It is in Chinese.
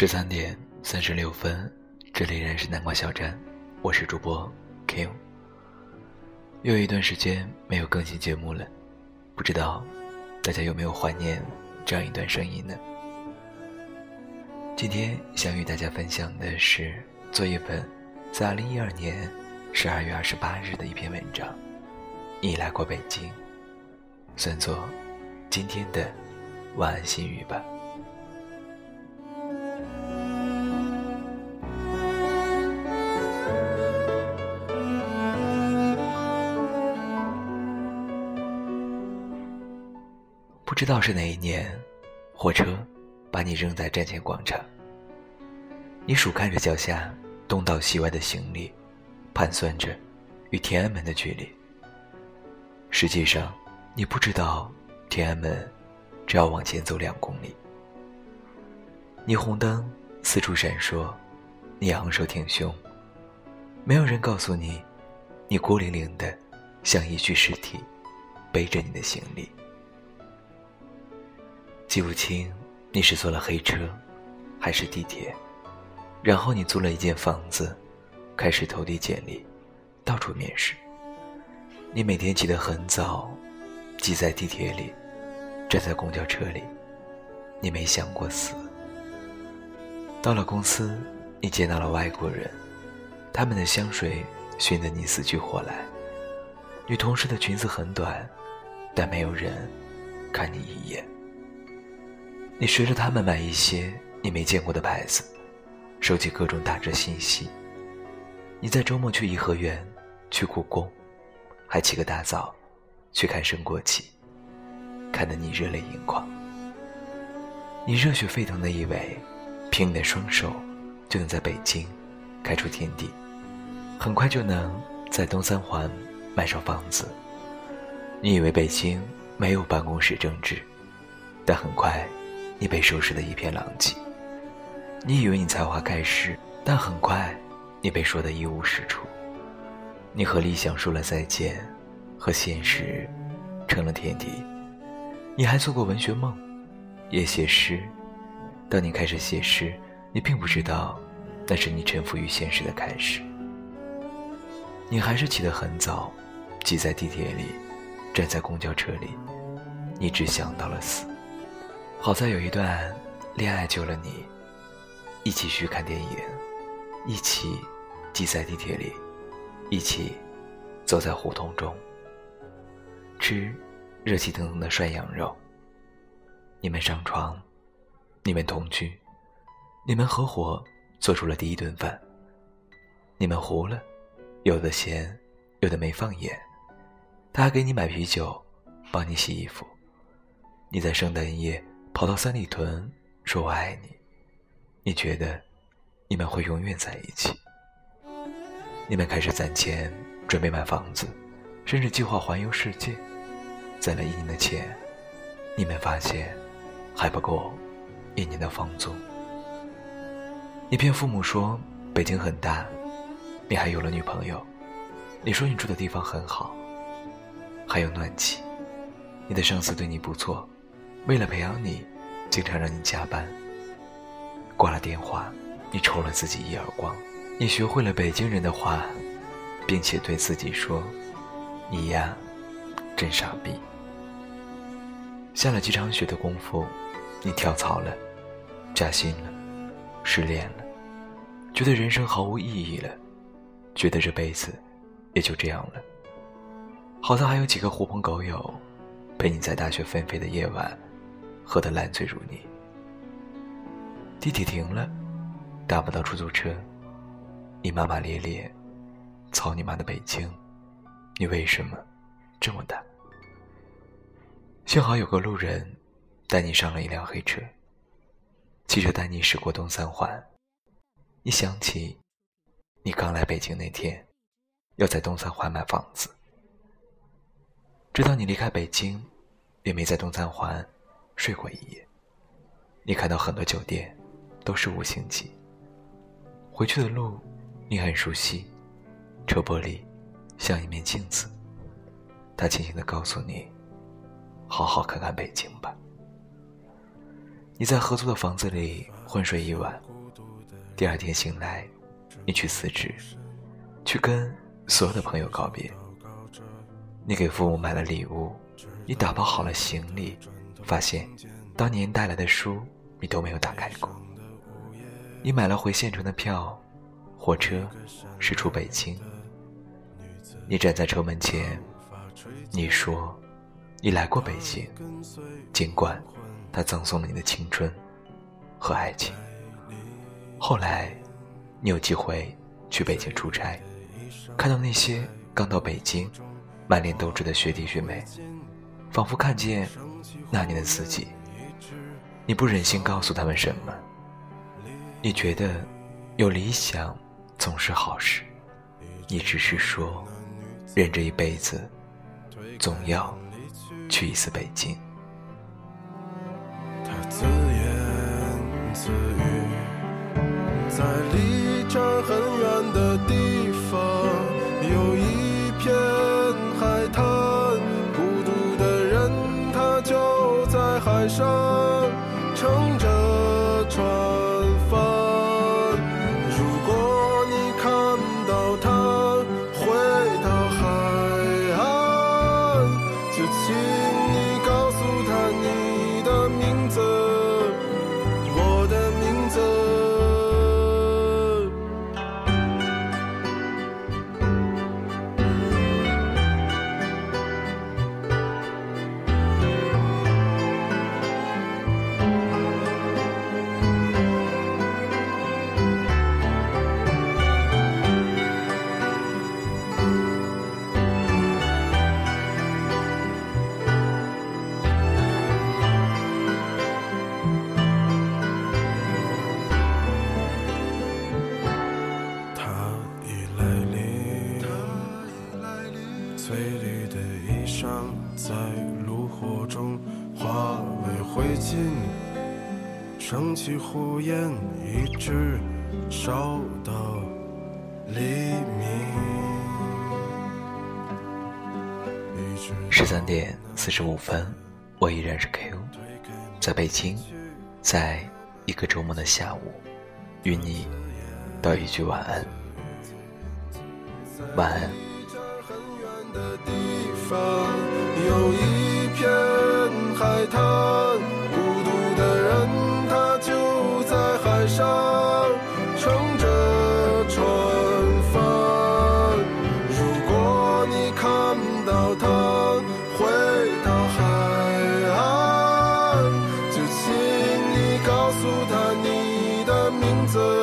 十三点三十六分，这里仍是南瓜小站，我是主播 K。又一段时间没有更新节目了，不知道大家有没有怀念这样一段声音呢？今天想与大家分享的是作业本在二零一二年十二月二十八日的一篇文章。你来过北京，算作今天的晚安心语吧。知道是哪一年，火车把你扔在站前广场。你数看着脚下东倒西歪的行李，盘算着与天安门的距离。实际上，你不知道天安门只要往前走两公里。霓虹灯四处闪烁，你昂首挺胸。没有人告诉你，你孤零零的像一具尸体，背着你的行李。记不清你是坐了黑车，还是地铁。然后你租了一间房子，开始投递简历，到处面试。你每天起得很早，挤在地铁里，站在公交车里，你没想过死。到了公司，你见到了外国人，他们的香水熏得你死去活来。女同事的裙子很短，但没有人看你一眼。你学着他们买一些你没见过的牌子，收集各种打折信息。你在周末去颐和园，去故宫。还起个大早，去看升国旗，看得你热泪盈眶。你热血沸腾的以为，凭你的双手就能在北京开出天地，很快就能在东三环买上房子。你以为北京没有办公室政治，但很快你被收拾得一片狼藉。你以为你才华盖世，但很快你被说得一无是处。你和理想说了再见，和现实成了天敌。你还做过文学梦，也写诗。当你开始写诗，你并不知道，那是你臣服于现实的开始。你还是起得很早，挤在地铁里，站在公交车里，你只想到了死。好在有一段恋爱救了你，一起去看电影，一起挤在地铁里。一起走在胡同中，吃热气腾腾的涮羊肉。你们上床，你们同居，你们合伙做出了第一顿饭。你们糊了，有的咸，有的没放盐。他还给你买啤酒，帮你洗衣服。你在圣诞夜跑到三里屯，说我爱你。你觉得你们会永远在一起？你们开始攒钱，准备买房子，甚至计划环游世界。攒了一年的钱，你们发现还不够一年的房租。你骗父母说北京很大，你还有了女朋友。你说你住的地方很好，还有暖气。你的上司对你不错，为了培养你，经常让你加班。挂了电话，你抽了自己一耳光。你学会了北京人的话，并且对自己说：“你呀，真傻逼。”下了几场雪的功夫，你跳槽了，加薪了，失恋了，觉得人生毫无意义了，觉得这辈子也就这样了。好在还有几个狐朋狗友，陪你在大雪纷飞的夜晚，喝得烂醉如泥。地铁停了，打不到出租车。你骂骂咧咧，操你妈的北京！你为什么这么大？幸好有个路人带你上了一辆黑车，汽车带你驶过东三环。你想起你刚来北京那天，要在东三环买房子。直到你离开北京，也没在东三环睡过一夜。你看到很多酒店都是五星级。回去的路。你很熟悉，车玻璃像一面镜子，他轻轻地告诉你：“好好看看北京吧。”你在合租的房子里昏睡一晚，第二天醒来，你去辞职，去跟所有的朋友告别。你给父母买了礼物，你打包好了行李，发现当年带来的书你都没有打开过。你买了回县城的票，火车驶出北京。你站在车门前，你说你来过北京，尽管。他赠送了你的青春和爱情。后来，你有机会去北京出差，看到那些刚到北京、满脸斗志的学弟学妹，仿佛看见那年的自己。你不忍心告诉他们什么，你觉得有理想总是好事，你只是说，人这一辈子，总要去一次北京。自言自语，在上成升起火焰，一直烧到黎明。十三点四十五分，我依然是 Q，在北京，在一个周末的下午，与你道一句晚安。晚安。有一海滩，孤独的人他就在海上乘着船帆。如果你看到他回到海岸，就请你告诉他你的名字。